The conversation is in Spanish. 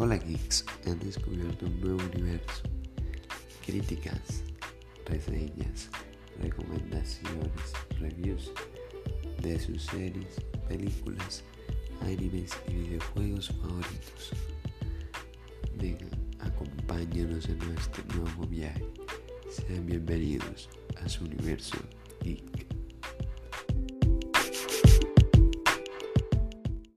Hola geeks, han descubierto un nuevo universo. Críticas, reseñas, recomendaciones, reviews de sus series, películas, animes y videojuegos favoritos. Vengan, acompáñanos en nuestro nuevo viaje. Sean bienvenidos a su universo geek.